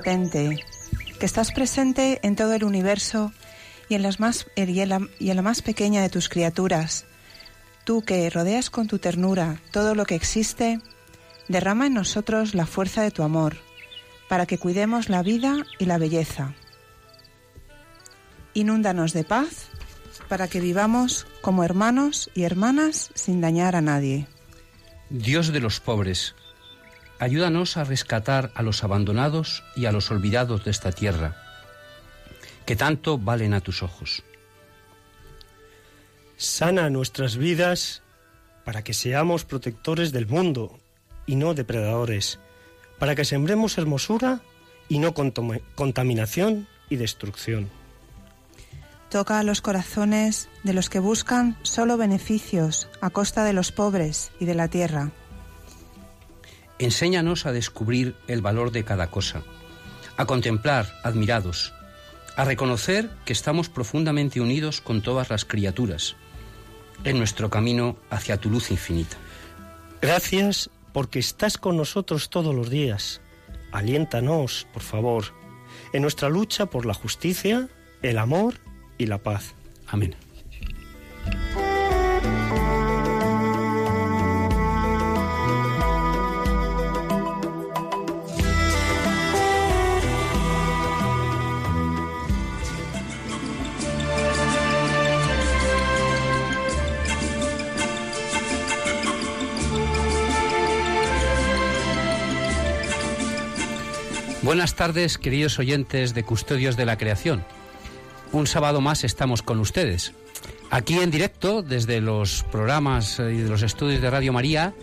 Que estás presente en todo el universo y en, las más, y en, la, y en la más pequeña de tus criaturas. Tú que rodeas con tu ternura todo lo que existe, derrama en nosotros la fuerza de tu amor, para que cuidemos la vida y la belleza. Inúndanos de paz, para que vivamos como hermanos y hermanas sin dañar a nadie. Dios de los pobres, ayúdanos a rescatar a los abandonados y a los olvidados de esta tierra, que tanto valen a tus ojos. Sana nuestras vidas para que seamos protectores del mundo y no depredadores, para que sembremos hermosura y no contaminación y destrucción. Toca a los corazones de los que buscan solo beneficios a costa de los pobres y de la tierra Enséñanos a descubrir el valor de cada cosa, a contemplar admirados, a reconocer que estamos profundamente unidos con todas las criaturas en nuestro camino hacia tu luz infinita. Gracias porque estás con nosotros todos los días. Aliéntanos, por favor, en nuestra lucha por la justicia, el amor y la paz. Amén. Buenas tardes, queridos oyentes de Custodios de la Creación. Un sábado más estamos con ustedes. Aquí en directo, desde los programas y de los estudios de Radio María,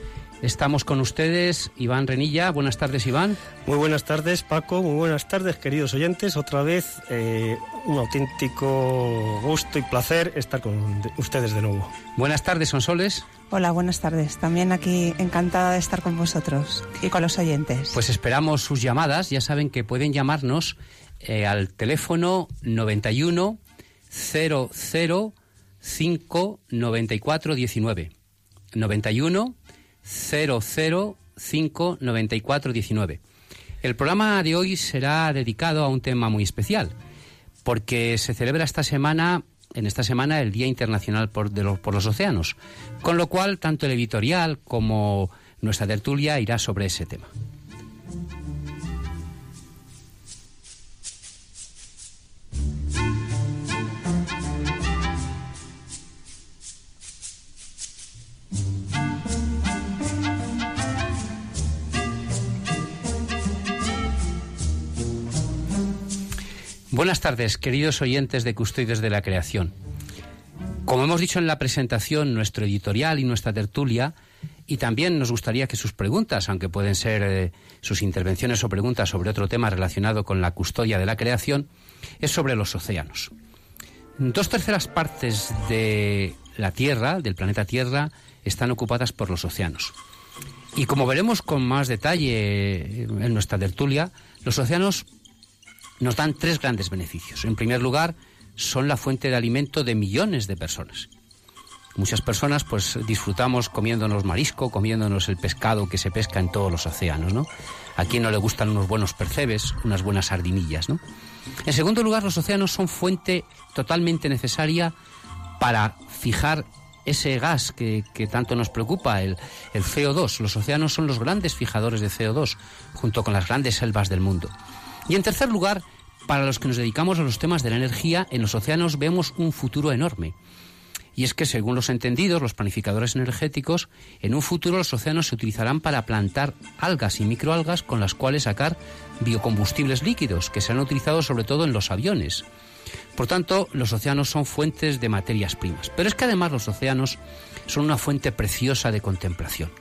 estamos con ustedes Iván Renilla. Buenas tardes, Iván. Muy buenas tardes, Paco. Muy buenas tardes, queridos oyentes. Otra vez eh, un auténtico gusto y placer estar con ustedes de nuevo. Buenas tardes, Sonsoles. Hola, buenas tardes. También aquí encantada de estar con vosotros y con los oyentes. Pues esperamos sus llamadas. Ya saben que pueden llamarnos eh, al teléfono 91 00 5 94 19. 91 00 5 94 19. El programa de hoy será dedicado a un tema muy especial, porque se celebra esta semana en esta semana el Día Internacional por, por los Océanos, con lo cual tanto el editorial como nuestra tertulia irá sobre ese tema. Buenas tardes, queridos oyentes de Custodios de la Creación. Como hemos dicho en la presentación, nuestro editorial y nuestra tertulia, y también nos gustaría que sus preguntas, aunque pueden ser eh, sus intervenciones o preguntas sobre otro tema relacionado con la custodia de la creación, es sobre los océanos. Dos terceras partes de la Tierra, del planeta Tierra, están ocupadas por los océanos. Y como veremos con más detalle en nuestra tertulia, los océanos nos dan tres grandes beneficios. En primer lugar, son la fuente de alimento de millones de personas. Muchas personas pues disfrutamos comiéndonos marisco, comiéndonos el pescado que se pesca en todos los océanos, ¿no? A quien no le gustan unos buenos percebes, unas buenas sardinillas, ¿no? En segundo lugar, los océanos son fuente totalmente necesaria para fijar ese gas que, tanto nos preocupa, el, el CO2. Los océanos son los grandes fijadores de CO2, junto con las grandes selvas del mundo. Y en tercer lugar, para los que nos dedicamos a los temas de la energía, en los océanos vemos un futuro enorme. Y es que, según los entendidos, los planificadores energéticos, en un futuro los océanos se utilizarán para plantar algas y microalgas con las cuales sacar biocombustibles líquidos, que serán utilizados sobre todo en los aviones. Por tanto, los océanos son fuentes de materias primas. Pero es que además los océanos son una fuente preciosa de contemplación.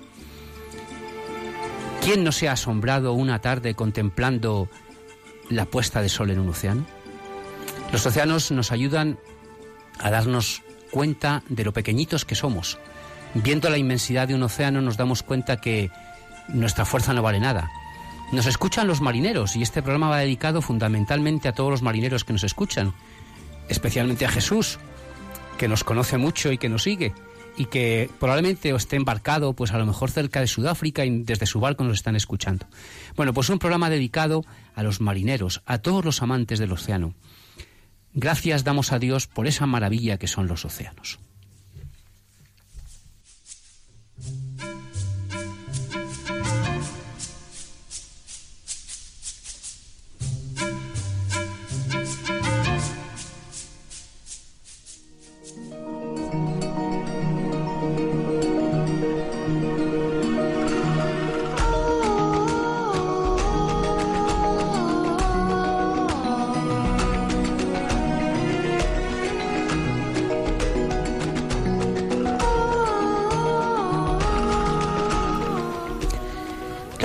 ¿Quién no se ha asombrado una tarde contemplando la puesta de sol en un océano? Los océanos nos ayudan a darnos cuenta de lo pequeñitos que somos. Viendo la inmensidad de un océano nos damos cuenta que nuestra fuerza no vale nada. Nos escuchan los marineros y este programa va dedicado fundamentalmente a todos los marineros que nos escuchan, especialmente a Jesús, que nos conoce mucho y que nos sigue y que probablemente esté embarcado pues a lo mejor cerca de Sudáfrica y desde su barco nos están escuchando. Bueno, pues un programa dedicado a los marineros, a todos los amantes del océano. Gracias damos a Dios por esa maravilla que son los océanos.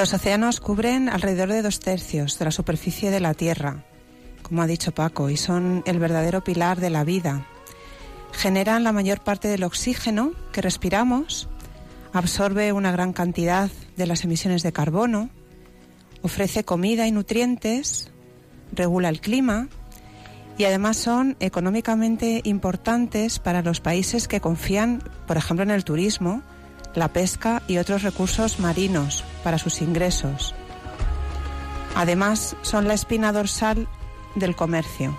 Los océanos cubren alrededor de dos tercios de la superficie de la Tierra, como ha dicho Paco, y son el verdadero pilar de la vida. Generan la mayor parte del oxígeno que respiramos, absorbe una gran cantidad de las emisiones de carbono, ofrece comida y nutrientes, regula el clima y además son económicamente importantes para los países que confían, por ejemplo, en el turismo, la pesca y otros recursos marinos para sus ingresos. Además, son la espina dorsal del comercio.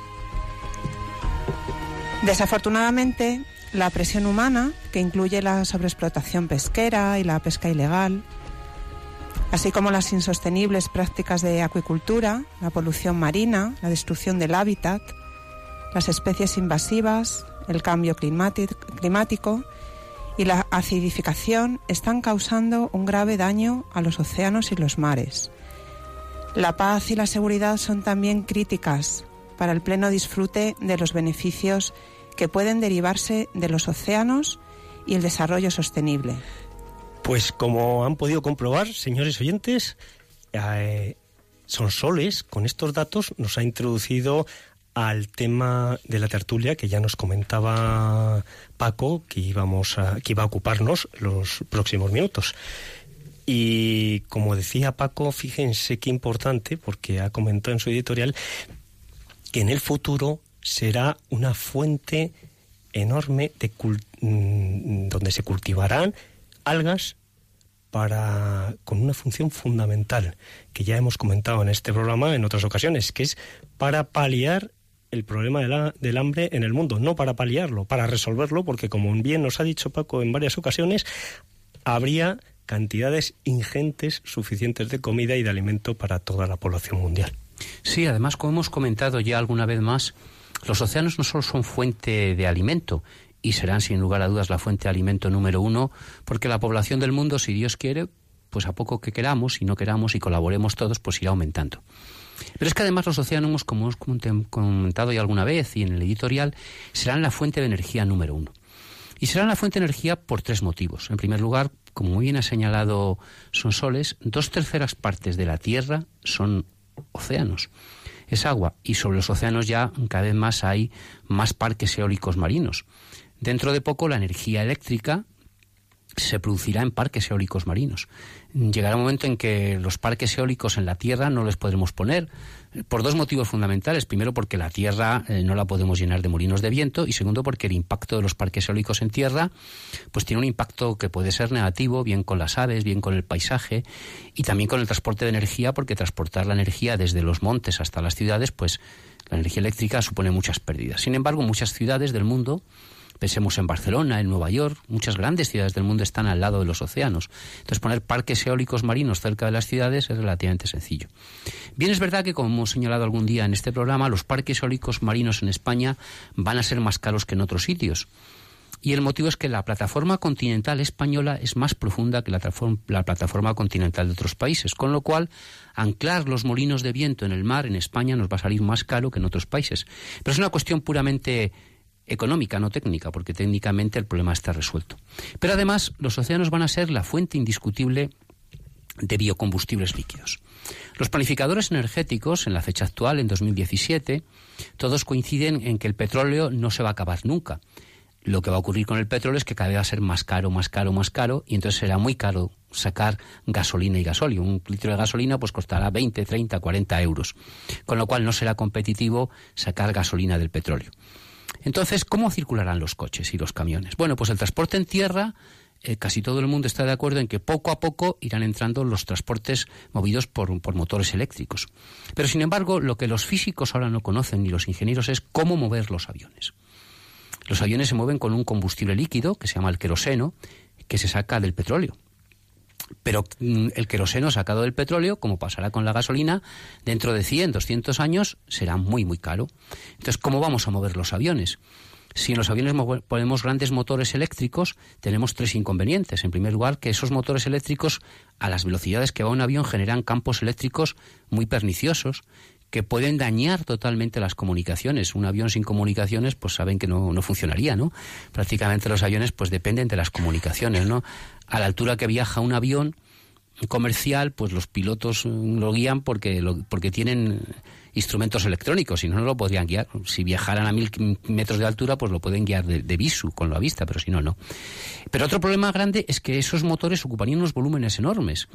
Desafortunadamente, la presión humana, que incluye la sobreexplotación pesquera y la pesca ilegal, así como las insostenibles prácticas de acuicultura, la polución marina, la destrucción del hábitat, las especies invasivas, el cambio climático y la acidificación están causando un grave daño a los océanos y los mares. La paz y la seguridad son también críticas para el pleno disfrute de los beneficios que pueden derivarse de los océanos y el desarrollo sostenible. Pues como han podido comprobar, señores oyentes, eh, Sonsoles con estos datos nos ha introducido al tema de la tertulia que ya nos comentaba Paco que íbamos a, que iba a ocuparnos los próximos minutos. Y como decía Paco, fíjense qué importante, porque ha comentado en su editorial que en el futuro será una fuente enorme de mm, donde se cultivarán algas para con una función fundamental que ya hemos comentado en este programa en otras ocasiones, que es para paliar el problema del hambre en el mundo, no para paliarlo, para resolverlo, porque como bien nos ha dicho Paco en varias ocasiones, habría cantidades ingentes suficientes de comida y de alimento para toda la población mundial. Sí, además, como hemos comentado ya alguna vez más, los océanos no solo son fuente de alimento, y serán sin lugar a dudas la fuente de alimento número uno, porque la población del mundo, si Dios quiere, pues a poco que queramos y no queramos y colaboremos todos, pues irá aumentando. Pero es que además los océanos, como hemos comentado ya alguna vez y en el editorial, serán la fuente de energía número uno. Y serán la fuente de energía por tres motivos. En primer lugar, como muy bien ha señalado Sonsoles, dos terceras partes de la Tierra son océanos. Es agua. Y sobre los océanos ya cada vez más hay más parques eólicos marinos. Dentro de poco la energía eléctrica se producirá en parques eólicos marinos. Llegará un momento en que los parques eólicos en la Tierra no les podremos poner por dos motivos fundamentales. Primero, porque la Tierra eh, no la podemos llenar de molinos de viento y segundo, porque el impacto de los parques eólicos en tierra pues tiene un impacto que puede ser negativo, bien con las aves, bien con el paisaje y también con el transporte de energía, porque transportar la energía desde los montes hasta las ciudades, pues la energía eléctrica supone muchas pérdidas. Sin embargo, muchas ciudades del mundo Pensemos en Barcelona, en Nueva York, muchas grandes ciudades del mundo están al lado de los océanos. Entonces poner parques eólicos marinos cerca de las ciudades es relativamente sencillo. Bien es verdad que, como hemos señalado algún día en este programa, los parques eólicos marinos en España van a ser más caros que en otros sitios. Y el motivo es que la plataforma continental española es más profunda que la, la, plataforma continental de otros países, con lo cual anclar los molinos de viento en el mar en España nos va a salir más caro que en otros países. Pero es una cuestión puramente económica, no técnica, porque técnicamente el problema está resuelto. Pero además los océanos van a ser la fuente indiscutible de biocombustibles líquidos. Los planificadores energéticos, en la fecha actual, en 2017, todos coinciden en que el petróleo no se va a acabar nunca. Lo que va a ocurrir con el petróleo es que cada vez va a ser más caro, más caro, más caro, y entonces será muy caro sacar gasolina y gasóleo. Un litro de gasolina pues costará 20, 30, 40 euros, con lo cual no será competitivo sacar gasolina del petróleo. Entonces, ¿cómo circularán los coches y los camiones? Bueno, pues el transporte en tierra eh, casi todo el mundo está de acuerdo en que poco a poco irán entrando los transportes movidos por, por, motores eléctricos. Pero, sin embargo, lo que los físicos ahora no conocen ni los ingenieros es cómo mover los aviones. Los aviones se mueven con un combustible líquido que se llama el queroseno, que se saca del petróleo. Pero mm, el queroseno sacado del petróleo, como pasará con la gasolina, dentro de 100, 200 años será muy, muy caro. Entonces, ¿cómo vamos a mover los aviones? Si en los aviones ponemos grandes motores eléctricos, tenemos tres inconvenientes. En primer lugar, que esos motores eléctricos, a las velocidades que va un avión, generan campos eléctricos muy perniciosos que pueden dañar totalmente las comunicaciones. Un avión sin comunicaciones, pues saben que no, no funcionaría, ¿no? Prácticamente los aviones, pues dependen de las comunicaciones, ¿no? A la altura que viaja un avión comercial, pues los pilotos lo guían porque, porque tienen instrumentos electrónicos, si no, no lo podrían guiar. Si viajaran a mil metros de altura, pues lo pueden guiar de, visu, con la vista, pero si no, no. Pero otro problema grande es que esos motores ocuparían unos volúmenes enormes.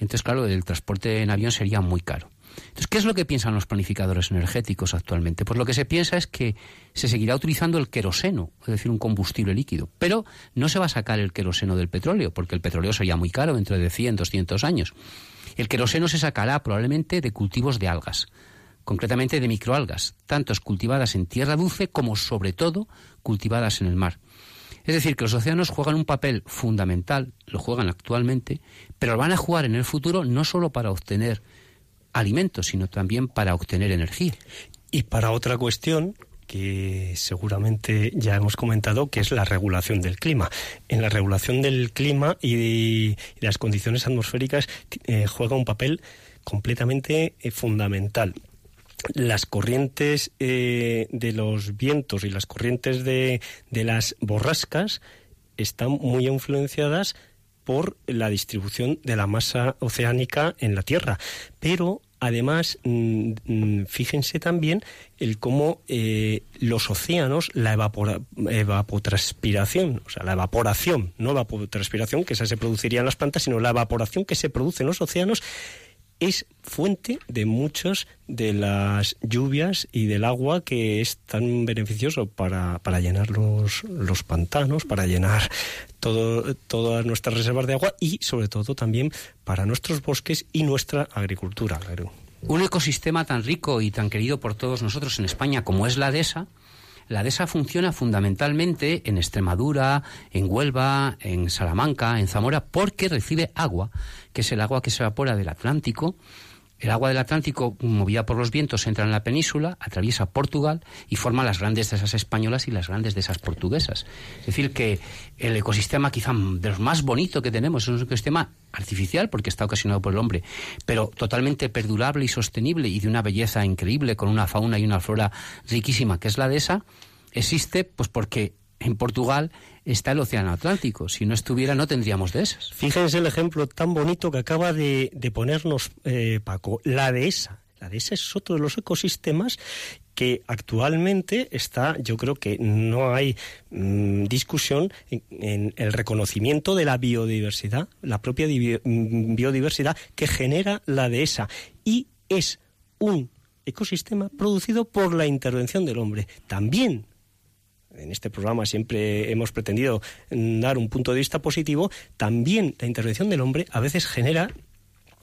Entonces, claro, el transporte en avión sería muy caro. Entonces, ¿qué es lo que piensan los planificadores energéticos actualmente? Pues lo que se piensa es que se seguirá utilizando el queroseno, es decir, un combustible líquido, pero no se va a sacar el queroseno del petróleo, porque el petróleo sería muy caro dentro de 100, 200 años. El queroseno se sacará probablemente de cultivos de algas, concretamente de microalgas, tanto cultivadas en tierra dulce como, sobre todo, cultivadas en el mar. Es decir, que los océanos juegan un papel fundamental, lo juegan actualmente, pero lo van a jugar en el futuro no solo para obtener alimentos, sino también para obtener energía. Y para otra cuestión que seguramente ya hemos comentado, que es la regulación del clima. En la regulación del clima y, las condiciones atmosféricas eh, juega un papel completamente eh, fundamental las corrientes eh, de los vientos y las corrientes de, de las borrascas están muy influenciadas por la distribución de la masa oceánica en la Tierra. Pero además, mm, mm, fíjense también el cómo eh, los océanos, la evapotranspiración, o sea, la evaporación, no evapotranspiración, que esa se produciría en las plantas, sino la evaporación que se produce en los océanos, es fuente de muchas de las lluvias y del agua que es tan beneficioso para, para llenar los, los pantanos, para llenar todo, todas nuestras reservas de agua y sobre todo también para nuestros bosques y nuestra agricultura. Un ecosistema tan rico y tan querido por todos nosotros en España como es la dehesa, la DESA funciona fundamentalmente en Extremadura, en Huelva, en Salamanca, en Zamora, porque recibe agua, que es el agua que se evapora del Atlántico. El agua del Atlántico, movida por los vientos, entra en la península, atraviesa Portugal y forma las grandes dehesas españolas y las grandes dehesas portuguesas. Es decir, que el ecosistema quizá de los más bonitos que tenemos es un ecosistema artificial porque está ocasionado por el hombre, pero totalmente perdurable y sostenible y de una belleza increíble con una fauna y una flora riquísima que es la dehesa, existe pues porque en Portugal está el Océano Atlántico. Si no estuviera, no tendríamos dehesas. Fíjense el ejemplo tan bonito que acaba de, ponernos eh, Paco, la dehesa. La dehesa es otro de los ecosistemas que actualmente está, yo creo que no hay mm, discusión en, el reconocimiento de la biodiversidad, la propia mm, biodiversidad que genera la dehesa. Y es un ecosistema producido por la intervención del hombre. También en este programa siempre hemos pretendido dar un punto de vista positivo, también la intervención del hombre a veces genera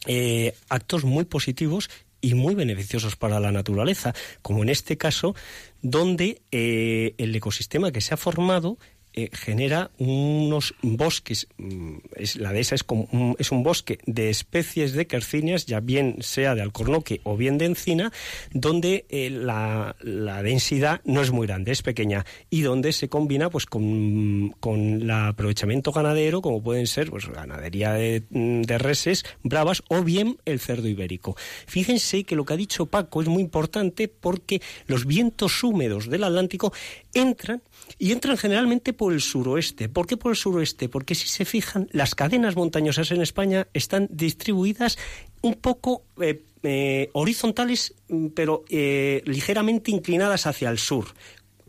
eh, actos muy positivos y muy beneficiosos para la naturaleza, como en este caso, donde eh, el ecosistema que se ha formado eh, genera unos bosques, mm, es, la dehesa es, como un, es un bosque de especies de quercinias, ya bien sea de alcornoque o bien de encina, donde eh, la, densidad no es muy grande, es pequeña, y donde se combina pues con, con el aprovechamiento ganadero, como pueden ser pues ganadería de, de reses bravas o bien el cerdo ibérico. Fíjense que lo que ha dicho Paco es muy importante porque los vientos húmedos del Atlántico entran y entran generalmente por el suroeste. ¿Por qué por el suroeste? Porque si se fijan, las cadenas montañosas en España están distribuidas un poco eh, eh, horizontales, mm, pero eh, ligeramente inclinadas hacia el sur.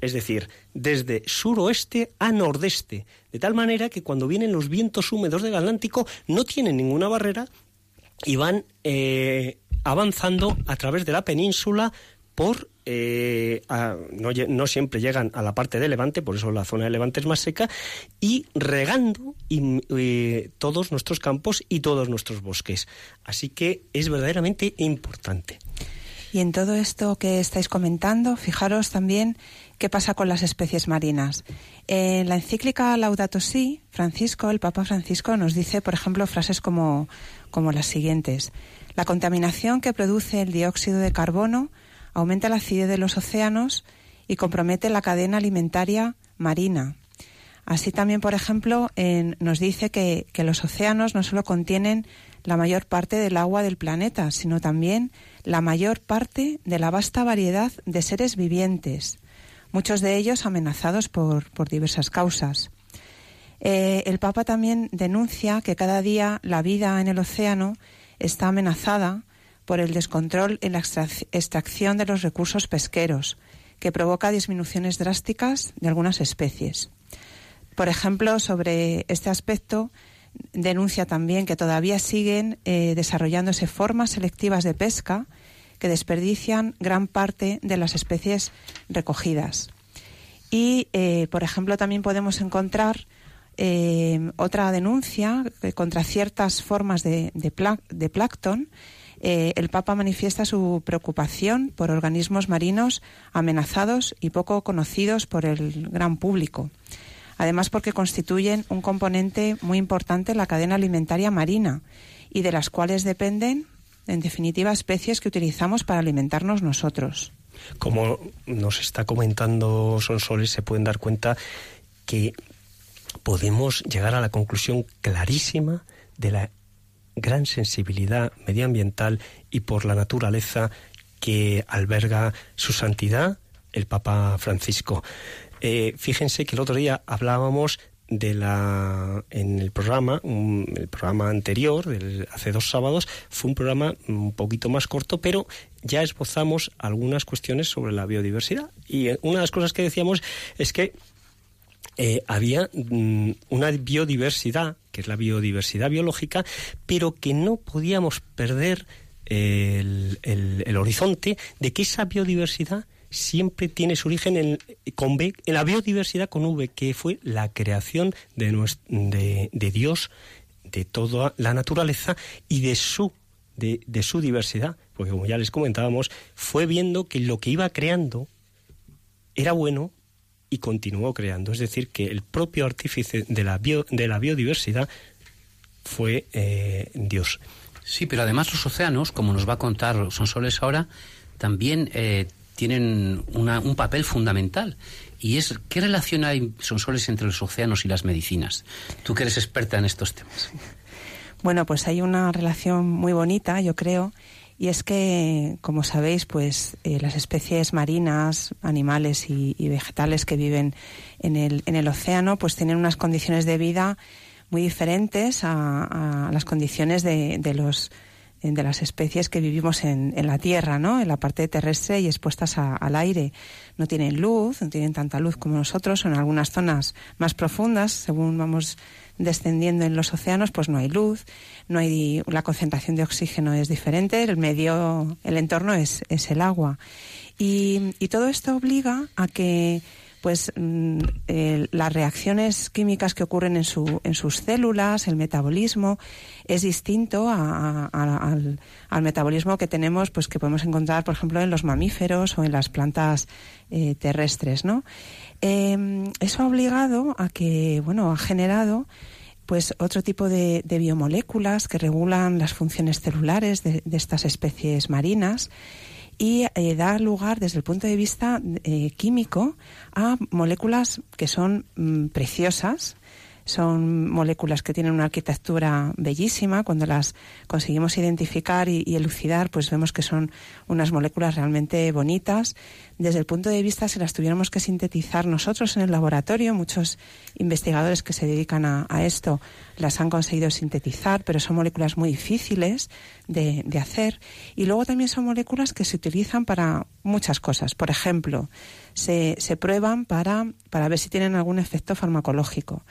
Es decir, desde suroeste a nordeste, de tal manera que cuando vienen los vientos húmedos del Atlántico no tienen ninguna barrera y van avanzando a través de la península por eh, no, siempre llegan a la parte de Levante, por eso la zona de Levante es más seca, y regando todos nuestros campos y todos nuestros bosques. Así que es verdaderamente importante. Y en todo esto que estáis comentando, fijaros también qué pasa con las especies marinas. En la encíclica Laudato Si, Francisco, el Papa Francisco, nos dice, por ejemplo, frases como, como las siguientes. La contaminación que produce el dióxido de carbono aumenta la acidez de los océanos y compromete la cadena alimentaria marina. Así también, por ejemplo, nos dice que, los océanos no solo contienen la mayor parte del agua del planeta, sino también la mayor parte de la vasta variedad de seres vivientes, muchos de ellos amenazados por, diversas causas. Eh, el Papa también denuncia que cada día la vida en el océano está amenazada por el descontrol en la extracción de los recursos pesqueros, que provoca disminuciones drásticas de algunas especies. Por ejemplo, sobre este aspecto, denuncia también que todavía siguen eh, desarrollándose formas selectivas de pesca que desperdician gran parte de las especies recogidas. Y, eh, por ejemplo, también podemos encontrar eh, otra denuncia contra ciertas formas de, de, de plancton eh, el Papa manifiesta su preocupación por organismos marinos amenazados y poco conocidos por el gran público. Además, porque constituyen un componente muy importante en la cadena alimentaria marina y de las cuales dependen, en definitiva, especies que utilizamos para alimentarnos nosotros. Como nos está comentando Sonsoles, se pueden dar cuenta que podemos llegar a la conclusión clarísima de la gran sensibilidad medioambiental y por la naturaleza que alberga su santidad, el Papa Francisco. Eh, fíjense que el otro día hablábamos de la en el programa el programa anterior hace dos sábados fue un programa un poquito más corto pero ya esbozamos algunas cuestiones sobre la biodiversidad y eh, una de las cosas que decíamos es que eh, había mm, una biodiversidad, que es la biodiversidad biológica, pero que no podíamos perder el, horizonte de que esa biodiversidad siempre tiene su origen en, con B, en la biodiversidad con V, que fue la creación de, de, Dios, de toda la naturaleza y de su, de, de su diversidad. Porque como ya les comentábamos, fue viendo que lo que iba creando era bueno y continuó creando. Es decir, que el propio artífice de la, de la biodiversidad fue eh, Dios. Sí, pero además los océanos, como nos va a contar Sonsoles ahora, también eh, tienen un papel fundamental. Y es, ¿qué relación hay, Sonsoles, entre los océanos y las medicinas? Tú que eres experta en estos temas. Bueno, pues hay una relación muy bonita, yo creo, y es que, como sabéis, pues eh, las especies marinas, animales y, vegetales que viven en el, en el océano, pues tienen unas condiciones de vida muy diferentes a, las condiciones de, de, los de las especies que vivimos en, en, la tierra, ¿no? En la parte terrestre y expuestas al aire. No tienen luz, no tienen tanta luz como nosotros, o en algunas zonas más profundas, según vamos descendiendo en los océanos, pues no hay luz, no hay la concentración de oxígeno es diferente, el medio, el entorno es, es el agua. Y, todo esto obliga a que pues mm, las reacciones químicas que ocurren en, su, en sus células, el metabolismo, es distinto al, metabolismo que tenemos, pues que podemos encontrar, por ejemplo, en los mamíferos o en las plantas eh, terrestres, ¿no? Em, eso ha obligado a que, bueno, ha generado pues otro tipo de, biomoléculas que regulan las funciones celulares de, estas especies marinas y eh, da lugar desde el punto de vista eh, químico a moléculas que son mm, preciosas son moléculas que tienen una arquitectura bellísima. Cuando las conseguimos identificar y, elucidar, pues vemos que son unas moléculas realmente bonitas. Desde el punto de vista, si las tuviéramos que sintetizar nosotros en el laboratorio, muchos investigadores que se dedican a, esto las han conseguido sintetizar, pero son moléculas muy difíciles de, hacer. Y luego también son moléculas que se utilizan para muchas cosas. Por ejemplo, se, se prueban para, para ver si tienen algún efecto farmacológico.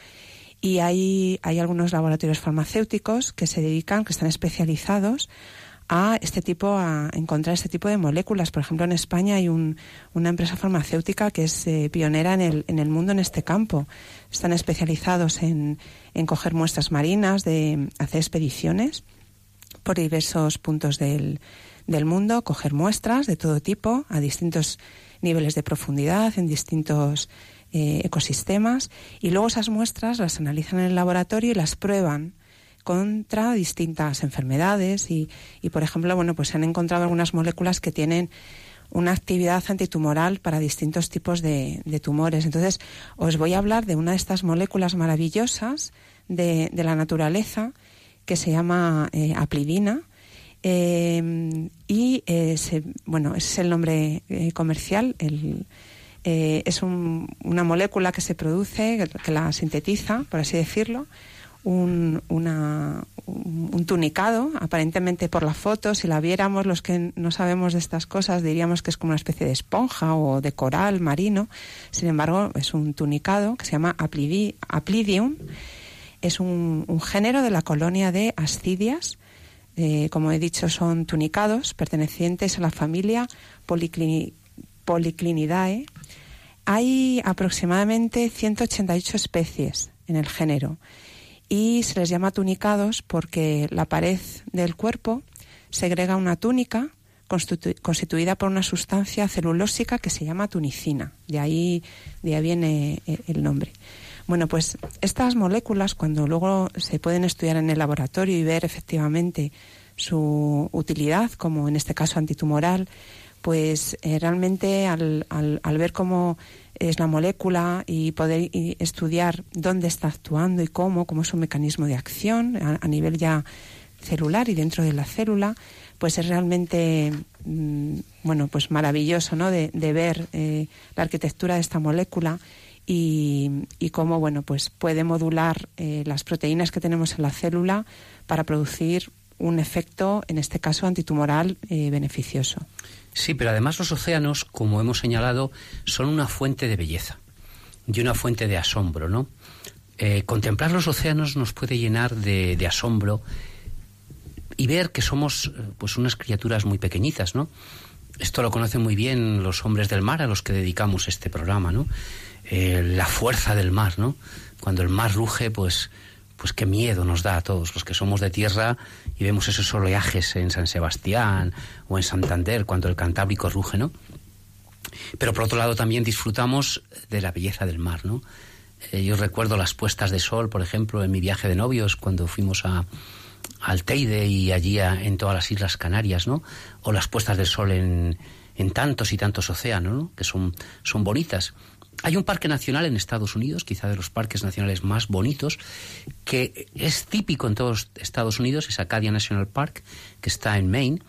Y hay, hay algunos laboratorios farmacéuticos que se dedican, que están especializados a este tipo, a encontrar este tipo de moléculas. Por ejemplo, en España hay una empresa farmacéutica que es eh, pionera en el, en el mundo en este campo. Están especializados en, en coger muestras marinas, de hacer expediciones por diversos puntos del, del mundo, coger muestras de todo tipo, a distintos niveles de profundidad, en distintos eh, ecosistemas y luego esas muestras las analizan en el laboratorio y las prueban contra distintas enfermedades y, y por ejemplo, bueno, pues se han encontrado algunas moléculas que tienen una actividad antitumoral para distintos tipos de, tumores. Entonces, os voy a hablar de una de estas moléculas maravillosas de, la naturaleza que se llama eh, aplidina. Eh, y bueno, ese es el nombre comercial, el, eh, es una molécula que se produce, que la sintetiza, por así decirlo, un, un, tunicado, aparentemente por la foto, si la viéramos los que no sabemos de estas cosas, diríamos que es como una especie de esponja o de coral marino. Sin embargo, es un tunicado que se llama Aplidium. Es un, género de la colonia de ascidias. Eh, como he dicho, son tunicados pertenecientes a la familia Polyclinidae hay aproximadamente 188 especies en el género y se les llama tunicados porque la pared del cuerpo segrega una túnica constituida por una sustancia celulósica que se llama tunicina. De ahí, de ahí viene eh, el nombre. Bueno, pues estas moléculas, cuando luego se pueden estudiar en el laboratorio y ver efectivamente su utilidad, como en este caso antitumoral, pues eh, realmente al, al, ver cómo es la molécula y poder estudiar dónde está actuando y cómo, cómo es un mecanismo de acción a, nivel ya celular y dentro de la célula, pues es realmente mm, bueno pues maravilloso ¿no? de, ver eh, la arquitectura de esta molécula y, y, cómo bueno pues puede modular eh, las proteínas que tenemos en la célula para producir un efecto en este caso antitumoral beneficioso. Sí, pero además los océanos, como hemos señalado, son una fuente de belleza y una fuente de asombro, ¿no? Eh, contemplar los océanos nos puede llenar de, asombro y ver que somos eh, pues unas criaturas muy pequeñitas, ¿no? Esto lo conocen muy bien los hombres del mar a los que dedicamos este programa, ¿no? Eh, la fuerza del mar, ¿no? Cuando el mar ruge, pues pues qué miedo nos da a todos los que somos de tierra y vemos esos oleajes en San Sebastián o en Santander cuando el Cantábrico ruge, ¿no? Pero por otro lado también disfrutamos de la belleza del mar, ¿no? Eh, yo recuerdo las puestas de sol, por ejemplo, en mi viaje de novios cuando fuimos a, al Teide y allí en todas las Islas Canarias, ¿no? O las puestas de sol en, en tantos y tantos océanos, ¿no? Que son, son bonitas. Hay un parque nacional en Estados Unidos, quizá de los parques nacionales más bonitos, que es típico en todos Estados Unidos, es Acadia National Park, que está en Maine,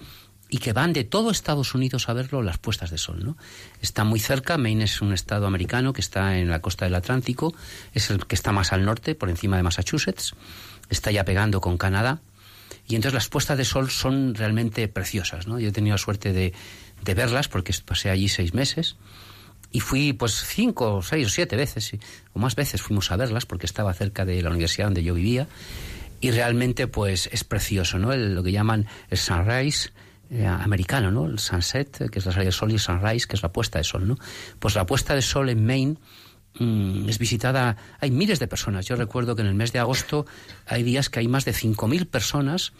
y que van de todo Estados Unidos a verlo las puestas de sol. ¿no? Está muy cerca, Maine es un estado americano que está en la costa del Atlántico, es el que está más al norte, por encima de Massachusetts, está ya pegando con Canadá, y entonces las puestas de sol son realmente preciosas. ¿no? Yo he tenido la suerte de, de verlas porque pasé allí seis meses y fui pues cinco, seis o siete veces, o más veces fuimos a verlas porque estaba cerca de la universidad donde yo vivía y realmente pues es precioso, ¿no? lo que llaman el sunrise, eh, americano, ¿no? El sunset, que es la salida del sol, y el sunrise, que es la puesta de sol, ¿no? Pues la puesta de sol en Maine mm, es visitada, hay miles de personas. Yo recuerdo que en el mes de agosto hay días que hay más de 5.000 personas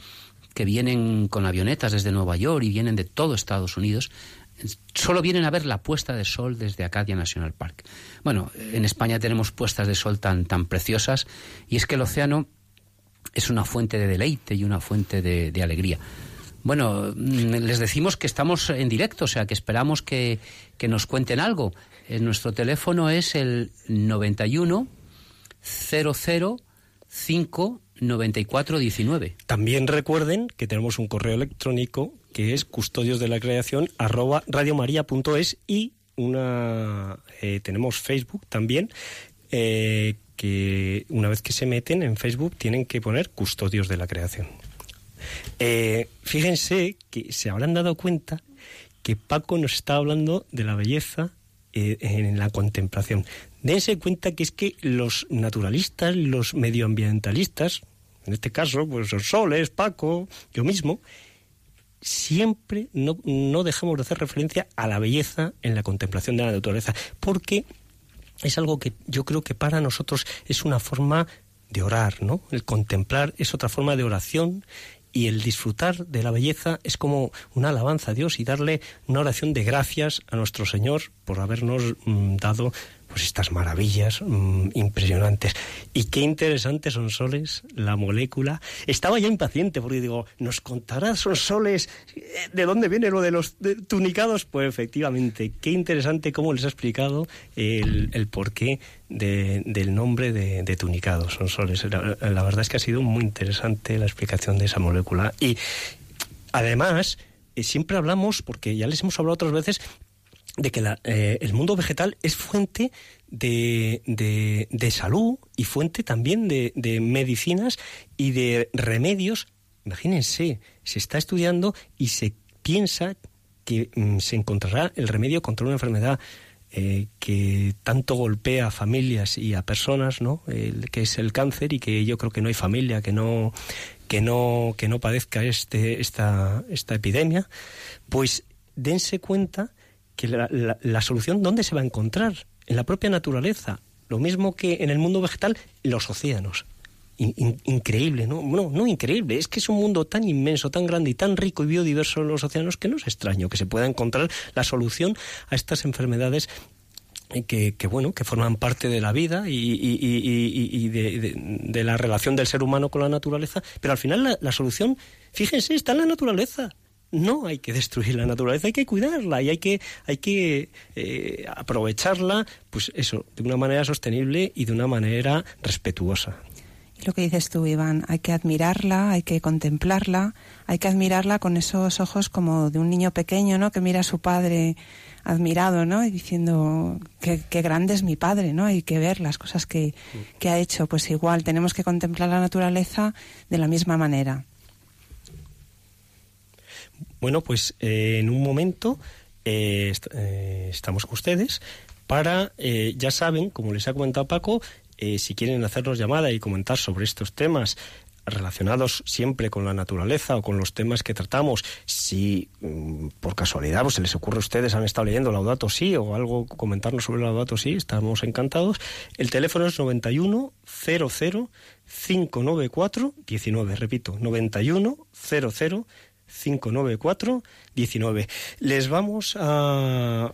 que vienen con avionetas desde Nueva York y vienen de todo Estados Unidos solo vienen a ver la puesta de sol desde Acadia National Park. Bueno, en España tenemos puestas de sol tan, tan preciosas y es que el océano es una fuente de deleite y una fuente de, alegría. Bueno, mm, les decimos que estamos en directo, o sea, que esperamos que, que nos cuenten algo. Eh, nuestro teléfono es el 91 00 5 9419. También recuerden que tenemos un correo electrónico que es custodios de la creación arroba radiomaria.es y una eh, tenemos Facebook también eh, que una vez que se meten en Facebook tienen que poner custodios de la creación. Eh, fíjense que se habrán dado cuenta que Paco nos está hablando de la belleza en la contemplación. Dense cuenta que es que los naturalistas, los medioambientalistas, en este caso, pues soles, Paco, yo mismo, siempre no, no dejamos de hacer referencia a la belleza en la contemplación de la naturaleza, porque es algo que yo creo que para nosotros es una forma de orar, ¿no? El contemplar es otra forma de oración y el disfrutar de la belleza es como una alabanza a Dios y darle una oración de gracias a nuestro Señor por habernos mm, dado pues estas maravillas mm, impresionantes. Y qué interesantes son soles, la molécula. Estaba ya impaciente porque digo, ¿nos contarás son soles de dónde viene lo de los tunicados? Pues efectivamente, qué interesante cómo les ha explicado el, porqué del nombre de, tunicados, son soles. La, la verdad es que ha sido muy interesante la explicación de esa molécula. Y además, eh, siempre hablamos, porque ya les hemos hablado otras veces, de que eh, el mundo vegetal es fuente de, de, salud y fuente también de, de, medicinas y de remedios. Imagínense, se está estudiando y se piensa que mm, se encontrará el remedio contra una enfermedad eh, que tanto golpea a familias y a personas, ¿no? que es el cáncer y que yo creo que no hay familia que no que no que no padezca este esta esta epidemia, pues dense cuenta que la, solución, ¿dónde se va a encontrar? En la propia naturaleza. Lo mismo que en el mundo vegetal, los océanos. increíble, ¿no? No, no increíble, es que es un mundo tan inmenso, tan grande y tan rico y biodiverso en los océanos que no es extraño que se pueda encontrar la solución a estas enfermedades que, que, bueno que forman parte de la vida y, y, de, la relación del ser humano con la naturaleza pero al final la, la solución fíjense está en la naturaleza no hay que destruir la naturaleza, hay que cuidarla y hay que, hay que eh, aprovecharla, pues eso, de una manera sostenible y de una manera respetuosa. Lo que dices tú, Iván, hay que admirarla, hay que contemplarla, hay que admirarla con esos ojos como de un niño pequeño, ¿no? Que mira a su padre admirado, ¿no? Y diciendo qué, grande es mi padre, ¿no? Hay que ver las cosas que, que ha hecho. Pues igual, tenemos que contemplar la naturaleza de la misma manera. Bueno, pues eh, en un momento eh, eh, estamos con ustedes para, ya saben, como les ha comentado Paco, si quieren hacernos llamada y comentar sobre estos temas relacionados siempre con la naturaleza o con los temas que tratamos, si mm, por casualidad pues, se les ocurre a ustedes, han estado leyendo Laudato Sí o algo, comentarnos sobre Laudato Sí, estamos encantados. El teléfono es 91 00 594 19, repito, 91 00 594-19. Les vamos a,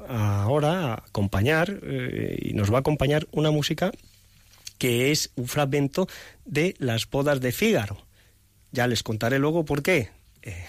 ahora a acompañar eh, y nos va a acompañar una música que es un fragmento de las bodas de Fígaro. Ya les contaré luego por qué. Eh,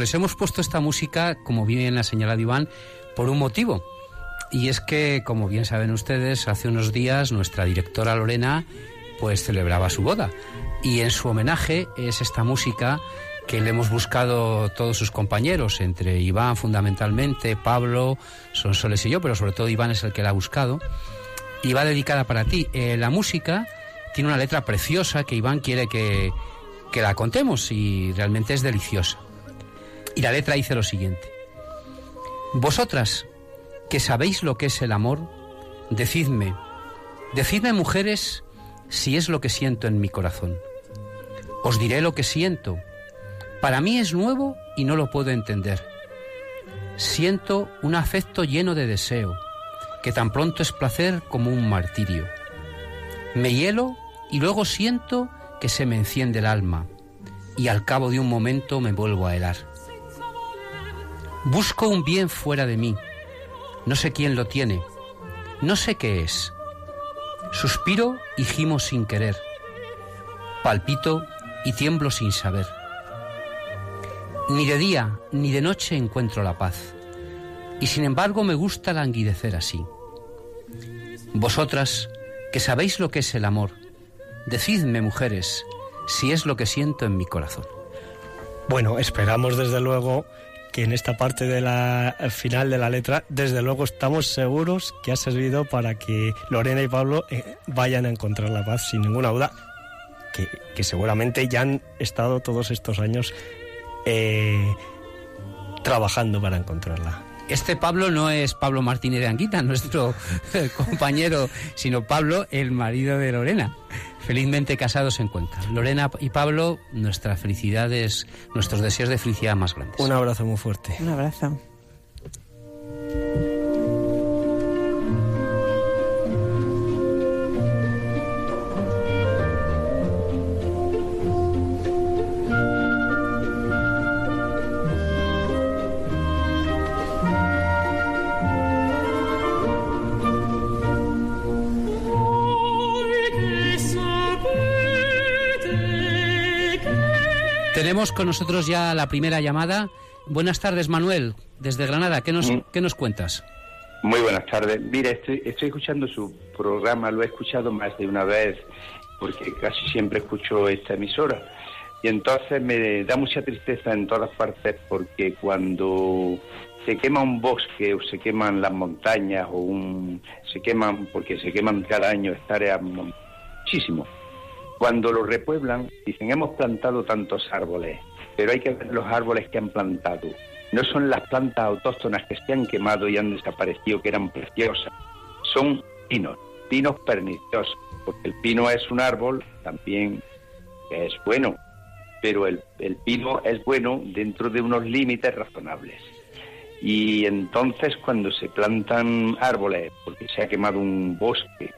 les hemos puesto esta música, como bien ha señalado Iván, por un motivo. Y es que, como bien saben ustedes, hace unos días nuestra directora Lorena pues celebraba su boda. Y en su homenaje es esta música que le hemos buscado todos sus compañeros, entre Iván fundamentalmente, Pablo, Sonsoles y yo, pero sobre todo Iván es el que la ha buscado. Y va dedicada para ti. Eh, la música tiene una letra preciosa que Iván quiere que, que la contemos y realmente es deliciosa. Y la letra dice lo siguiente. Vosotras, que sabéis lo que es el amor, decidme, decidme mujeres si es lo que siento en mi corazón. Os diré lo que siento. Para mí es nuevo y no lo puedo entender. Siento un afecto lleno de deseo, que tan pronto es placer como un martirio. Me hielo y luego siento que se me enciende el alma y al cabo de un momento me vuelvo a helar. Busco un bien fuera de mí. No sé quién lo tiene. No sé qué es. Suspiro y gimo sin querer. Palpito y tiemblo sin saber. Ni de día ni de noche encuentro la paz. Y sin embargo me gusta languidecer así. Vosotras, que sabéis lo que es el amor, decidme, mujeres, si es lo que siento en mi corazón. Bueno, esperamos desde luego que en esta parte de la final de la letra, desde luego estamos seguros que ha servido para que Lorena y Pablo eh, vayan a encontrar la paz sin ninguna duda, que, seguramente ya han estado todos estos años eh, trabajando para encontrarla. Este Pablo no es Pablo Martínez de Anguita, nuestro compañero, sino Pablo, el marido de Lorena. Felizmente casados en Cuenca. Lorena y Pablo, nuestras felicidades, nuestros deseos de felicidad más grandes. Un abrazo muy fuerte. Un abrazo. Tenemos con nosotros ya la primera llamada. Buenas tardes, Manuel, desde Granada. ¿Qué nos, Mm. ¿qué nos cuentas? Muy buenas tardes. Mire, estoy, estoy escuchando su programa, lo he escuchado más de una vez, porque casi siempre escucho esta emisora. Y entonces me da mucha tristeza en todas partes, porque cuando se quema un bosque o se queman las montañas o un, se queman, porque se queman cada año hectáreas muchísimo. Cuando lo repueblan, dicen, hemos plantado tantos árboles, pero hay que ver los árboles que han plantado. No son las plantas autóctonas que se han quemado y han desaparecido, que eran preciosas. Son pinos, pinos perniciosos, porque el pino es un árbol también que es bueno, pero el, el pino es bueno dentro de unos límites razonables. Y entonces cuando se plantan árboles, porque se ha quemado un bosque,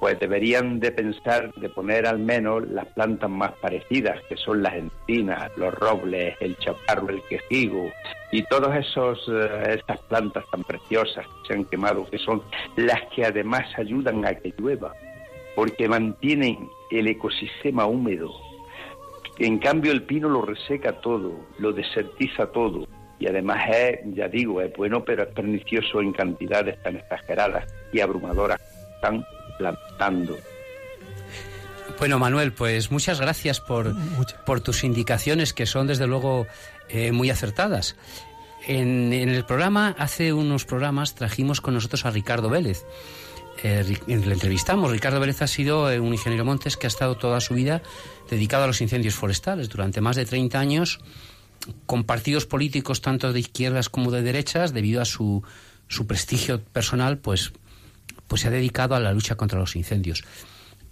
pues deberían de pensar de poner al menos las plantas más parecidas, que son las encinas, los robles, el chaparro, el quejigo y todas esos eh, esas plantas tan preciosas que se han quemado, que son las que además ayudan a que llueva, porque mantienen el ecosistema húmedo. En cambio el pino lo reseca todo, lo desertiza todo y además es, ya digo, es bueno, pero es pernicioso en cantidades tan exageradas y abrumadoras. Están plantando. Bueno, Manuel, pues muchas gracias por, por tus indicaciones, que son desde luego eh, muy acertadas. En, en el programa, hace unos programas, trajimos con nosotros a Ricardo Vélez. Eh, le entrevistamos. Ricardo Vélez ha sido eh, un ingeniero montes que ha estado toda su vida dedicado a los incendios forestales. Durante más de 30 años, con partidos políticos tanto de izquierdas como de derechas, debido a su, su prestigio personal, pues, pues se ha dedicado a la lucha contra los incendios.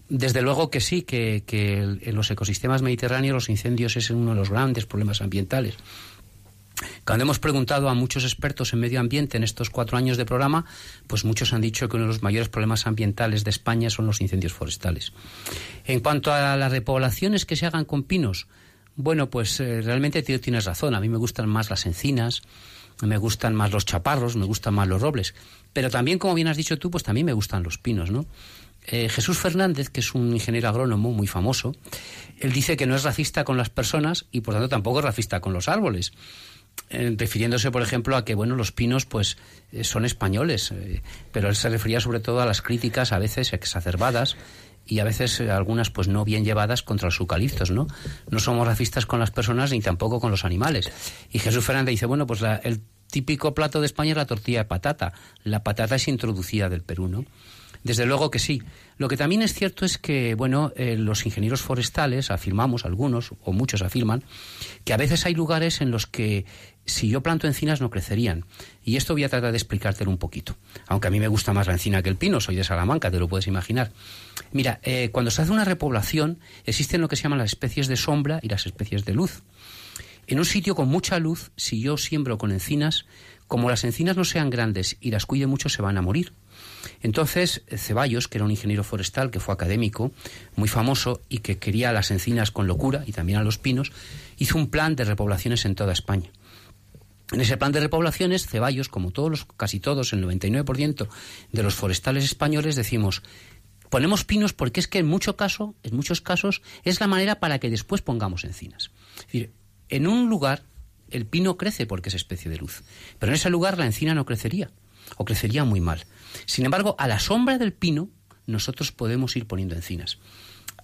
Desde luego que sí, que, que en los ecosistemas mediterráneos los incendios es uno de los grandes problemas ambientales. Cuando hemos preguntado a muchos expertos en medio ambiente en estos cuatro años de programa, pues muchos han dicho que uno de los mayores problemas ambientales de España son los incendios forestales. En cuanto a las repoblaciones que se hagan con pinos, bueno, pues eh, realmente tío, tienes razón. A mí me gustan más las encinas, me gustan más los chaparros, me gustan más los robles. Pero también, como bien has dicho tú, pues también me gustan los pinos, ¿no? Eh, Jesús Fernández, que es un ingeniero agrónomo muy famoso, él dice que no es racista con las personas y por tanto tampoco es racista con los árboles. Eh, refiriéndose, por ejemplo, a que bueno los pinos pues eh, son españoles, pero él se refería sobre todo a las críticas a veces exacerbadas y a veces algunas pues no bien llevadas contra los eucaliptos, ¿no? No somos racistas con las personas ni tampoco con los animales. Y Jesús Fernández dice, bueno, pues el típico plato de España es la tortilla de patata. La patata es introducida del Perú, ¿no? Desde luego que sí. Lo que también es cierto es que, bueno, eh, los ingenieros forestales afirmamos, algunos o muchos afirman, que a veces hay lugares en los que si yo planto encinas no crecerían. Y esto voy a tratar de explicártelo un poquito. Aunque a mí me gusta más la encina que el pino, soy de Salamanca, te lo puedes imaginar. Mira, eh, cuando se hace una repoblación, existen lo que se llaman las especies de sombra y las especies de luz. En un sitio con mucha luz, si yo siembro con encinas, como las encinas no sean grandes y las cuide mucho, se van a morir. Entonces, Ceballos, que era un ingeniero forestal, que fue académico, muy famoso y que quería las encinas con locura y también a los pinos, hizo un plan de repoblaciones en toda España. En ese plan de repoblaciones, Ceballos, como todos los, casi todos, el 99% de los forestales españoles, decimos, ponemos pinos porque es que en, mucho caso, en muchos casos es la manera para que después pongamos encinas. Es decir, en un lugar el pino crece porque es especie de luz, pero en ese lugar la encina no crecería o crecería muy mal. Sin embargo, a la sombra del pino nosotros podemos ir poniendo encinas.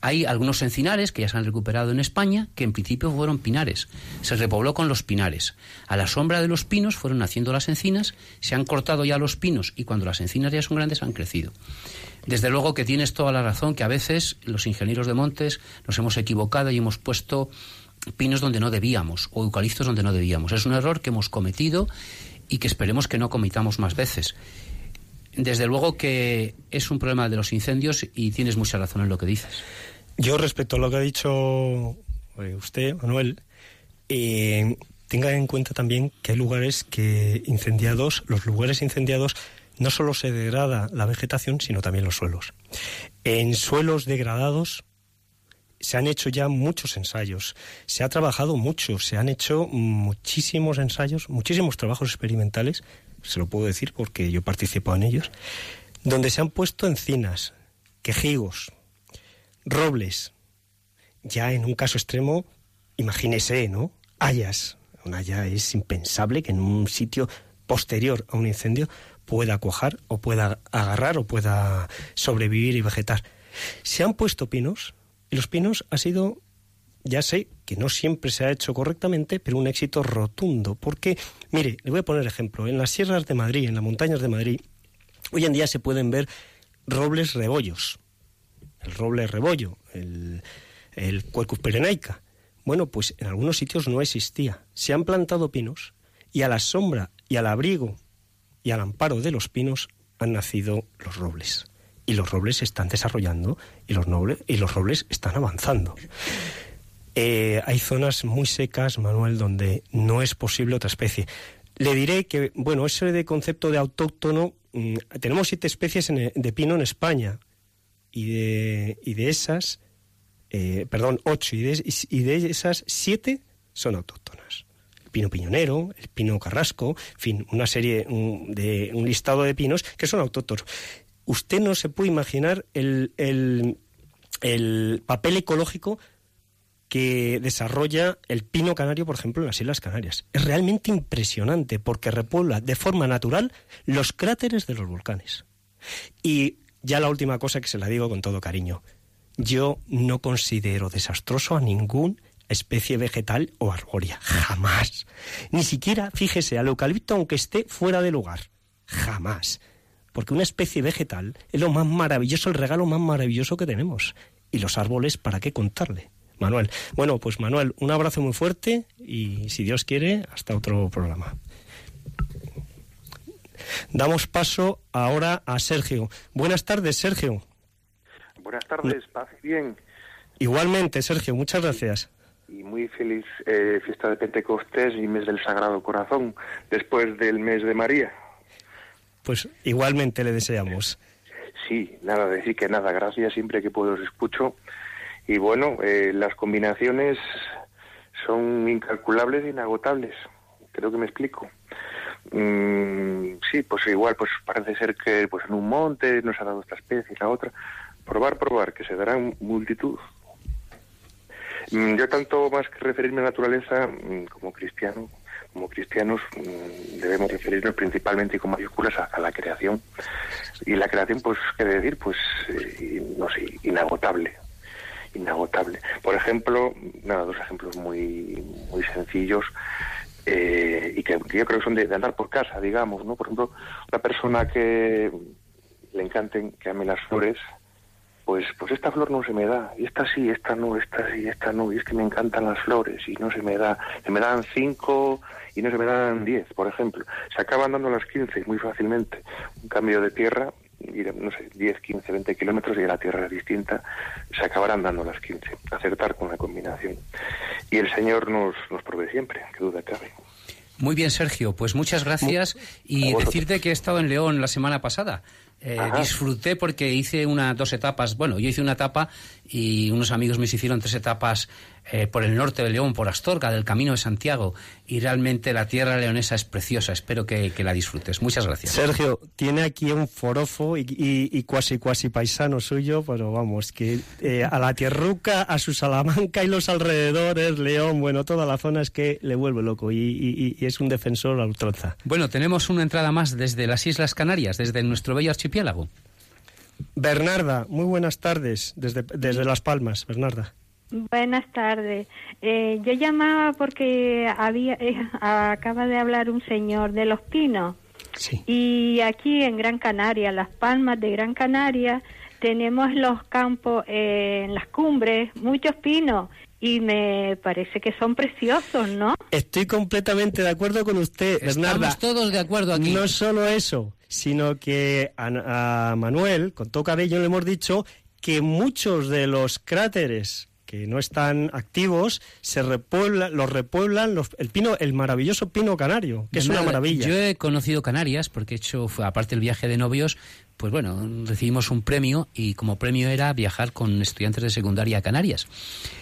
Hay algunos encinares que ya se han recuperado en España que en principio fueron pinares. Se repobló con los pinares. A la sombra de los pinos fueron naciendo las encinas, se han cortado ya los pinos y cuando las encinas ya son grandes han crecido. Desde luego que tienes toda la razón que a veces los ingenieros de montes nos hemos equivocado y hemos puesto pinos donde no debíamos o eucaliptos donde no debíamos. Es un error que hemos cometido y que esperemos que no cometamos más veces. Desde luego que es un problema de los incendios y tienes mucha razón en lo que dices. Yo respecto a lo que ha dicho eh, usted, Manuel, eh, tenga en cuenta también que hay lugares que incendiados, los lugares incendiados, no solo se degrada la vegetación, sino también los suelos. En suelos degradados se han hecho ya muchos ensayos, se ha trabajado mucho, se han hecho muchísimos ensayos, muchísimos trabajos experimentales, se lo puedo decir porque yo participo en ellos, donde se han puesto encinas, quejigos, robles. Ya en un caso extremo, imagínese, ¿no? Hayas. Una haya es impensable que en un sitio posterior a un incendio pueda cuajar o pueda agarrar o pueda sobrevivir y vegetar. Se han puesto pinos y los pinos ha sido, ya sé que no siempre se ha hecho correctamente, pero un éxito rotundo. Porque, mire, le voy a poner ejemplo. En las sierras de Madrid, en las montañas de Madrid, hoy en día se pueden ver robles rebollos. El roble rebollo, el, el perenaica. Bueno, pues en algunos sitios no existía. Se han plantado pinos y a la sombra y al abrigo y al amparo de los pinos han nacido los robles y los robles se están desarrollando y los, y los robles están avanzando. Eh, hay zonas muy secas, Manuel, donde no es posible otra especie. Le diré que, bueno, ese de concepto de autóctono, mm, tenemos siete especies de pino en España y de, y de esas, eh, perdón, ocho, y de, y de esas siete son autóctonas el pino piñonero, el pino carrasco, en fin, una serie de un listado de pinos que son autóctonos usted no se puede imaginar el, el, papel ecológico que desarrolla el pino canario, por ejemplo, en las Islas Canarias. Es realmente impresionante porque repuebla de forma natural los cráteres de los volcanes. Y ya la última cosa que se la digo con todo cariño. Yo no considero desastroso a ningún especie vegetal o arbórea. Jamás. Ni siquiera, fíjese, al eucalipto aunque esté fuera de lugar. Jamás porque una especie vegetal es lo más maravilloso, el regalo más maravilloso que tenemos. Y los árboles, ¿para qué contarle? Manuel. Bueno, pues Manuel, un abrazo muy fuerte y si Dios quiere, hasta otro programa. Damos paso ahora a Sergio. Buenas tardes, Sergio. Buenas tardes, paz y bien. Igualmente, Sergio, muchas gracias. Y muy feliz eh, fiesta de Pentecostés y mes del Sagrado Corazón, después del mes de María pues igualmente le deseamos. Sí, nada, decir que nada, gracias, siempre que puedo os escucho. Y bueno, eh, las combinaciones son incalculables e inagotables, creo que me explico. Mm, sí, pues igual, pues parece ser que pues en un monte nos ha dado esta especie y la otra, probar, probar, que se darán multitud. Mm, yo tanto más que referirme a naturaleza, mm, como cristiano, como cristianos mm, debemos referirnos principalmente y con mayúsculas a, la creación. Y la creación, pues, ¿qué decir? Pues, eh, no sé, inagotable. Inagotable. Por ejemplo, nada, dos ejemplos muy, muy sencillos eh, y que, yo creo que son de, andar por casa, digamos, ¿no? Por ejemplo, una persona que le encanten, que ame las flores, pues, pues esta flor no se me da, y esta sí, esta no, esta sí, esta no, y es que me encantan las flores y no se me da, se me dan cinco y no se me dan diez, por ejemplo. Se acaban dando las quince muy fácilmente. Un cambio de tierra, no sé, diez, quince, veinte kilómetros y la tierra es distinta, se acabarán dando las quince. Acertar con la combinación. Y el Señor nos, nos provee siempre, que duda cabe. Muy bien, Sergio. Pues muchas gracias y decirte que he estado en León la semana pasada. Eh, disfruté porque hice una dos etapas. Bueno, yo hice una etapa y unos amigos me hicieron tres etapas eh, por el norte de León, por Astorga, del Camino de Santiago. Y realmente la tierra leonesa es preciosa. Espero que, la disfrutes. Muchas gracias. Sergio, tiene aquí un forofo y, y, cuasi cuasi paisano suyo, pero vamos, que eh, a la tierruca, a su Salamanca y los alrededores, León, bueno, toda la zona es que le vuelve loco y, y es un defensor a ultranza. Bueno, tenemos una entrada más desde las Islas Canarias, desde nuestro bello archipiélago. Bernarda, muy buenas tardes desde, desde Las Palmas, Bernarda. Buenas tardes. Eh, yo llamaba porque había eh, acaba de hablar un señor de los pinos. Sí. Y aquí en Gran Canaria, Las Palmas de Gran Canaria, tenemos los campos eh, en las cumbres, muchos pinos y me parece que son preciosos, ¿no? Estoy completamente de acuerdo con usted, Bernarda. Estamos todos de acuerdo aquí. No solo eso, sino que a, Manuel, con todo cabello, le hemos dicho que muchos de los cráteres que no están activos, se repueblan, los repueblan los, el pino, el maravilloso pino canario, que es una maravilla. Yo he conocido Canarias porque he hecho, aparte del viaje de novios, pues bueno, recibimos un premio y como premio era viajar con estudiantes de secundaria a Canarias.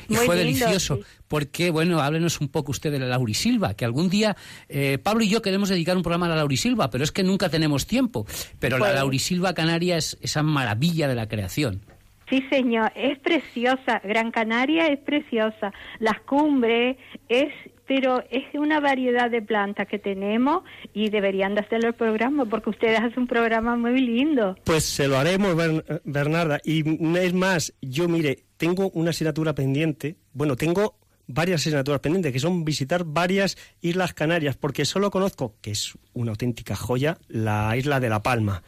Y fue delicioso, porque, bueno, háblenos un poco usted de la Laurisilva, que algún día eh, Pablo y yo queremos dedicar un programa a la Laurisilva, pero es que nunca tenemos tiempo. Pero la pues Laurisilva Canaria es esa maravilla de la creación. Sí, señor, es preciosa. Gran Canaria es preciosa. Las cumbres es pero es una variedad de plantas que tenemos y deberían de hacerlo el programa porque ustedes hacen un programa muy lindo. Pues se lo haremos, Bernarda. Y es más, yo mire, tengo una asignatura pendiente, bueno, tengo varias asignaturas pendientes, que son visitar varias islas Canarias, porque solo conozco, que es una auténtica joya, la isla de La Palma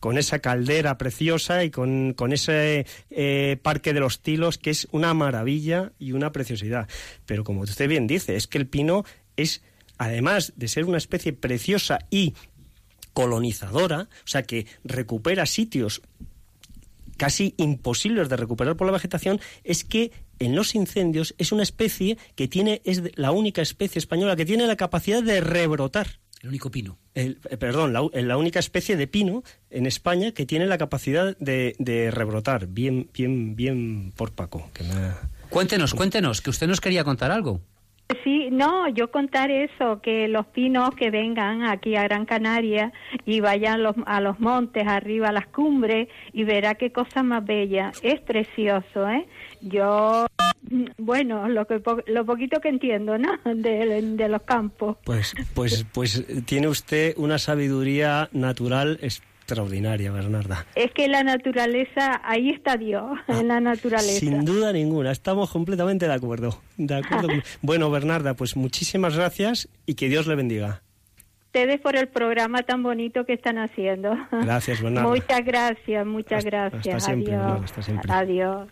con esa caldera preciosa y con, ese eh, parque de los tilos que es una maravilla y una preciosidad. Pero como usted bien dice, es que el pino es, además de ser una especie preciosa y colonizadora, o sea que recupera sitios casi imposibles de recuperar por la vegetación, es que en los incendios es una especie que tiene, es la única especie española que tiene la capacidad de rebrotar. El único pino. El, eh, perdón, la, única especie de pino en España que tiene la capacidad de, rebrotar. Bien, bien, bien por Paco. Que Cuéntenos, cuéntenos, que usted nos quería contar algo. Sí, no, yo contar eso, que los pinos que vengan aquí a Gran Canaria y vayan a los montes, arriba a las cumbres y verá qué cosa más bella. Es precioso, ¿eh? Yo, bueno, lo que lo poquito que entiendo, ¿no? De, los campos. Pues, pues, pues tiene usted una sabiduría natural extraordinaria, Bernarda. Es que la naturaleza, ahí está Dios, en ah, la naturaleza. Sin duda ninguna, estamos completamente de acuerdo. De acuerdo. bueno, Bernarda, pues muchísimas gracias y que Dios le bendiga. Ustedes por el programa tan bonito que están haciendo. Gracias, Bernarda. Muchas gracias, muchas gracias. Hasta siempre, Adiós. hasta siempre. Adiós.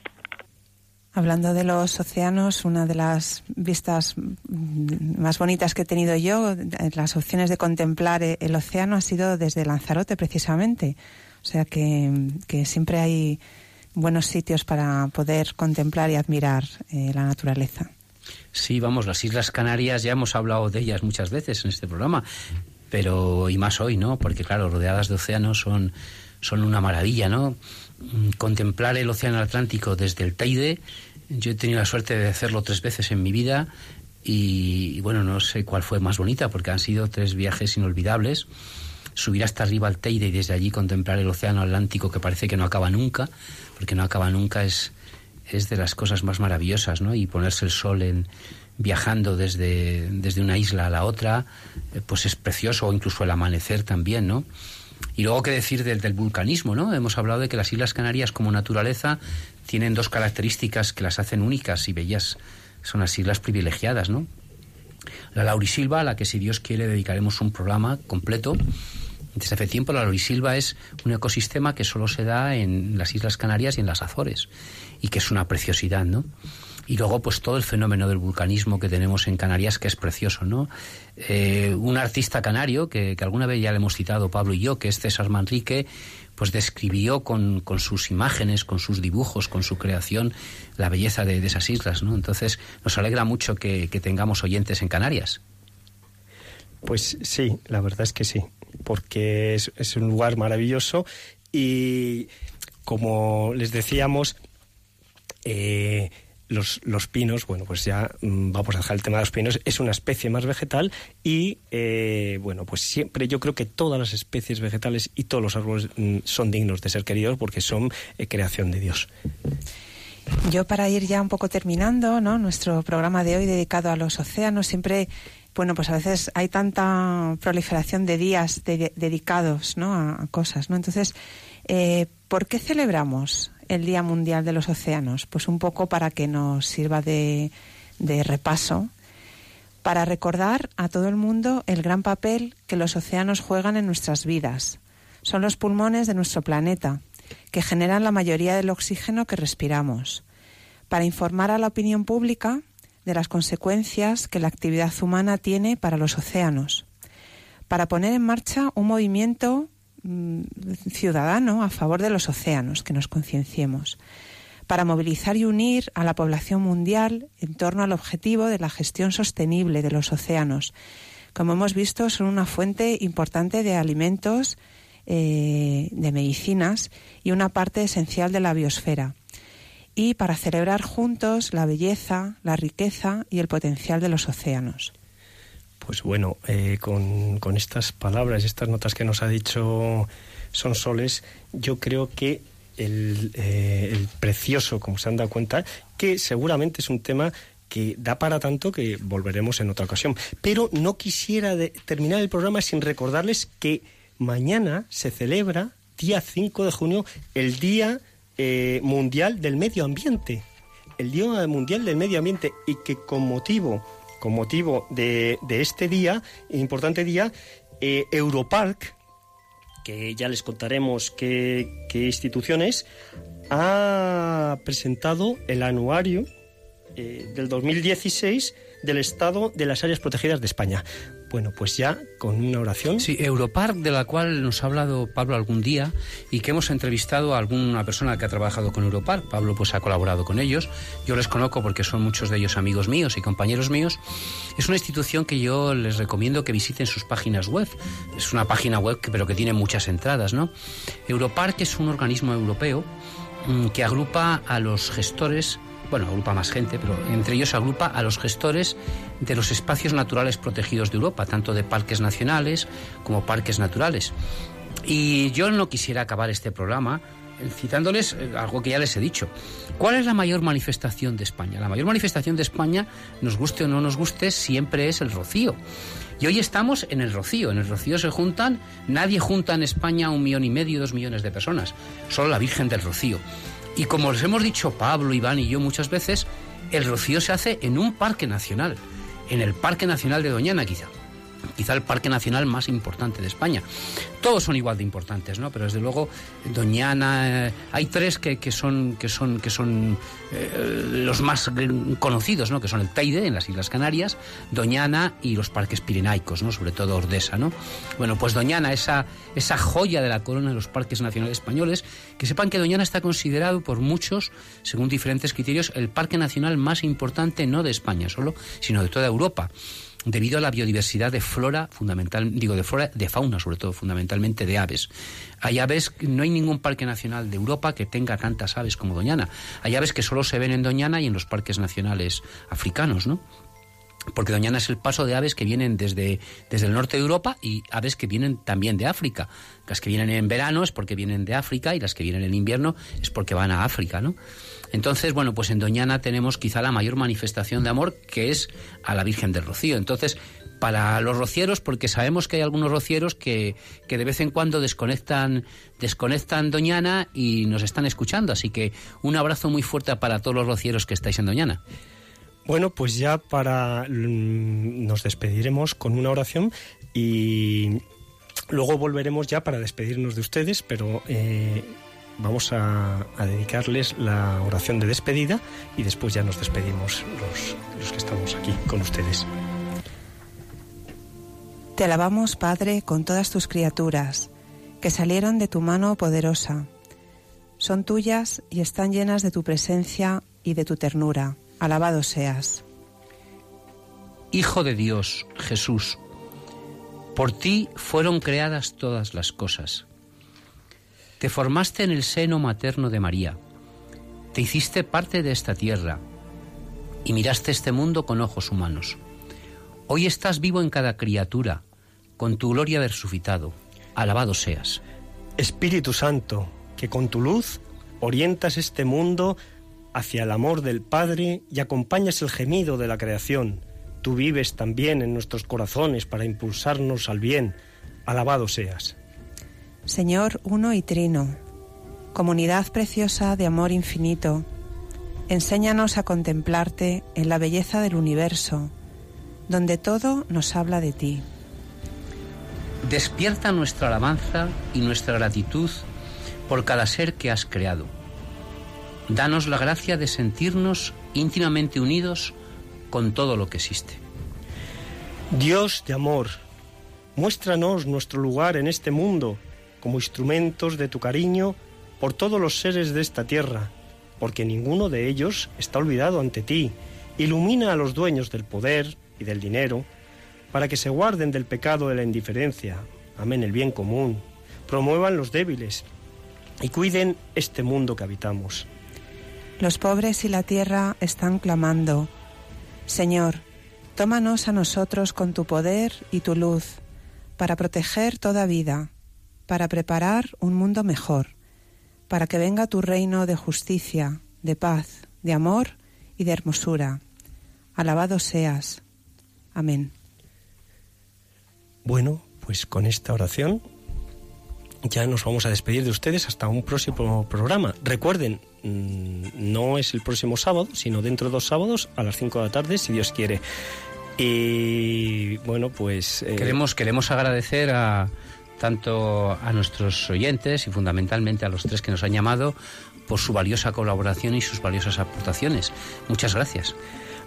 Hablando de los océanos, una de las vistas más bonitas que he tenido yo, las opciones de contemplar el océano ha sido desde Lanzarote precisamente. O sea que, siempre hay buenos sitios para poder contemplar y admirar eh, la naturaleza. Sí, vamos, las Islas Canarias ya hemos hablado de ellas muchas veces en este programa, pero y más hoy, ¿no? Porque claro, rodeadas de océanos son, son una maravilla, ¿no? Mm, contemplar el océano Atlántico desde el Teide. Yo he tenido la suerte de hacerlo tres veces en mi vida y, bueno, no sé cuál fue más bonita porque han sido tres viajes inolvidables. subir hasta arriba al Teide y desde allí contemplar el océano Atlántico que parece que no acaba nunca, porque no acaba nunca es, es de las cosas más maravillosas, ¿no? Y ponerse el sol en viajando desde, desde una isla a la otra, eh, pues es precioso, o incluso el amanecer también, ¿no? Y luego, ¿qué decir del, del, vulcanismo? ¿no? Hemos hablado de que las Islas Canarias, como naturaleza, tienen dos características que las hacen únicas y bellas. Son las islas privilegiadas, ¿no? La Laurisilva, a la que si Dios quiere dedicaremos un programa completo. Desde hace tiempo la Laurisilva es un ecosistema que solo se da en las Islas Canarias y en las Azores y que es una preciosidad, ¿no? Y luego pues todo el fenómeno del vulcanismo que tenemos en Canarias que es precioso, ¿no? Eh, un artista canario que, alguna vez ya le hemos citado Pablo y yo, que es César Manrique, pues describió con, con sus imágenes, con sus dibujos, con su creación, la belleza de, esas islas, ¿no? Entonces nos alegra mucho que, tengamos oyentes en Canarias. Pues sí, la verdad es que sí, porque es, es un lugar maravilloso y como les decíamos, eh, los, los, pinos, bueno, pues ya mm, vamos a dejar el tema de los pinos, es una especie más vegetal y, eh, bueno, pues siempre yo creo que todas las especies vegetales y todos los árboles mm, son dignos de ser queridos porque son eh, creación de Dios. Yo para ir ya un poco terminando, ¿no? Nuestro programa de hoy dedicado a los océanos, siempre, bueno, pues a veces hay tanta proliferación de días dedicados, ¿no? A, cosas, ¿no? Entonces, eh, ¿por qué celebramos el Día Mundial de los Océanos? Pues un poco para que nos sirva de, repaso, para recordar a todo el mundo el gran papel que los océanos juegan en nuestras vidas. Son los pulmones de nuestro planeta, que generan la mayoría del oxígeno que respiramos. Para informar a la opinión pública de las consecuencias que la actividad humana tiene para los océanos. Para poner en marcha un movimiento ciudadano a favor de los océanos, que nos concienciemos, para movilizar y unir a la población mundial en torno al objetivo de la gestión sostenible de los océanos. Como hemos visto, son una fuente importante de alimentos, eh, de medicinas y una parte esencial de la biosfera. Y para celebrar juntos la belleza, la riqueza y el potencial de los océanos. Pues bueno, eh, con, estas palabras, estas notas que nos ha dicho Son Soles, yo creo que eh, el, precioso, como se han dado cuenta, que seguramente es un tema que da para tanto que volveremos en otra ocasión. Pero no quisiera terminar el programa sin recordarles que mañana se celebra, día 5 de junio, el Día eh, Mundial del Medio Ambiente. El Día Mundial del Medio Ambiente y que con motivo con motivo de, este día, importante día, eh, Europark, que ya les contaremos qué, qué institución es, ha presentado el anuario eh, del 2016 del estado de las áreas protegidas de España. Bueno, pues ya con una oración. Sí, Europark, de la cual nos ha hablado Pablo algún día y que hemos entrevistado a alguna persona que ha trabajado con Europark. Pablo pues ha colaborado con ellos. Yo les conozco porque son muchos de ellos amigos míos y compañeros míos. Es una institución que yo les recomiendo que visiten sus páginas web. Es una página web pero que tiene muchas entradas, ¿no? Europark es un organismo europeo mm, que agrupa a los gestores bueno, agrupa más gente, pero entre ellos agrupa a los gestores de los espacios naturales protegidos de Europa, tanto de parques nacionales como parques naturales. Y yo no quisiera acabar este programa eh, citándoles eh, algo que ya les he dicho. ¿Cuál es la mayor manifestación de España? La mayor manifestación de España, nos guste o no nos guste, siempre es el rocío. Y hoy estamos en el Rocío. En el Rocío se juntan, nadie junta en España un millón y medio, dos millones de personas, solo la Virgen del Rocío. Y como les hemos dicho Pablo, Iván y yo muchas veces, el rocío se hace en un parque nacional, en el Parque Nacional de Doñana quizá quizá el parque nacional más importante de España. Todos son igual de importantes, ¿no? Pero desde luego Doñana, eh, hay tres que, son que son que son eh, los más conocidos, ¿no? Que son el Teide en las Islas Canarias, Doñana y los parques pirenaicos, ¿no? Sobre todo Ordesa, ¿no? Bueno, pues Doñana, esa esa joya de la corona de los parques nacionales españoles, que sepan que Doñana está considerado por muchos, según diferentes criterios, el parque nacional más importante no de España solo, sino de toda Europa debido a la biodiversidad de flora fundamental, digo de flora, de fauna sobre todo, fundamentalmente de aves. Hay aves, no hay ningún parque nacional de Europa que tenga tantas aves como Doñana. Hay aves que solo se ven en Doñana y en los parques nacionales africanos, ¿no? porque Doñana es el paso de aves que vienen desde, desde el norte de Europa y aves que vienen también de África. Las que vienen en verano es porque vienen de África y las que vienen en invierno es porque van a África, ¿no? Entonces, bueno, pues en Doñana tenemos quizá la mayor manifestación de amor que es a la Virgen del Rocío. Entonces, para los rocieros, porque sabemos que hay algunos rocieros que, que de vez en cuando desconectan, Doñana y nos están escuchando. Así que un abrazo muy fuerte para todos los rocieros que estáis en Doñana. Bueno, pues ya para mm, nos despediremos con una oración y luego volveremos ya para despedirnos de ustedes, pero eh, vamos a, dedicarles la oración de despedida y después ya nos despedimos los, los que estamos aquí con ustedes. Te alabamos, Padre, con todas tus criaturas, que salieron de tu mano poderosa. Son tuyas y están llenas de tu presencia y de tu ternura alabado seas. Hijo de Dios, Jesús, por ti fueron creadas todas las cosas. Te formaste en el seno materno de María, te hiciste parte de esta tierra y miraste este mundo con ojos humanos. Hoy estás vivo en cada criatura, con tu gloria resucitado. Alabado seas. Espíritu Santo, que con tu luz orientas este mundo hacia el amor del Padre y acompañas el gemido de la creación. Tú vives también en nuestros corazones para impulsarnos al bien. Alabado seas. Señor uno y trino, comunidad preciosa de amor infinito, enséñanos a contemplarte en la belleza del universo, donde todo nos habla de ti. Despierta nuestra alabanza y nuestra gratitud por cada ser que has creado Danos la gracia de sentirnos íntimamente unidos con todo lo que existe. Dios de amor, muéstranos nuestro lugar en este mundo como instrumentos de tu cariño por todos los seres de esta tierra, porque ninguno de ellos está olvidado ante ti. Ilumina a los dueños del poder y del dinero, para que se guarden del pecado de la indiferencia, amen el bien común, promuevan los débiles y cuiden este mundo que habitamos. Los pobres y la tierra están clamando, Señor, tómanos a nosotros con tu poder y tu luz, para proteger toda vida, para preparar un mundo mejor, para que venga tu reino de justicia, de paz, de amor y de hermosura. Alabado seas. Amén. Bueno, pues con esta oración ya nos vamos a despedir de ustedes hasta un próximo programa. Recuerden, mm, no es el próximo sábado, sino dentro de dos sábados a las 5 de la tarde, si Dios quiere. Y bueno, pues... Eh, queremos, queremos agradecer a tanto a nuestros oyentes y fundamentalmente a los tres que nos han llamado por su valiosa colaboración y sus valiosas aportaciones. Muchas gracias.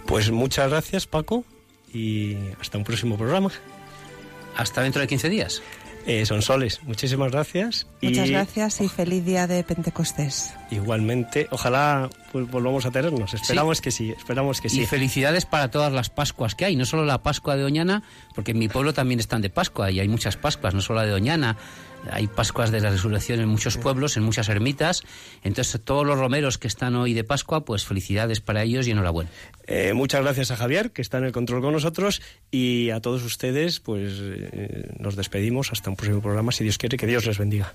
Pues muchas gracias, Paco, y hasta un próximo programa. Hasta dentro de 15 días. Eh, son soles. Muchísimas gracias. Muchas gracias y feliz día de Pentecostés. Igualmente, ojalá pues, volvamos a tenernos. Esperamos que sí, esperamos que sí. Y felicidades para todas las Pascuas que hay, no solo la Pascua de Doñana, porque en mi pueblo también están de Pascua y hay muchas Pascuas, no solo la de Doñana, hay Pascuas de la Resurrección en muchos pueblos, en muchas ermitas. Entonces, todos los romeros que están hoy de Pascua, pues felicidades para ellos y enhorabuena. Eh, muchas gracias a Javier, que está en el control con nosotros, y a todos ustedes, pues eh, nos despedimos hasta un próximo programa, si Dios quiere, que Dios les bendiga.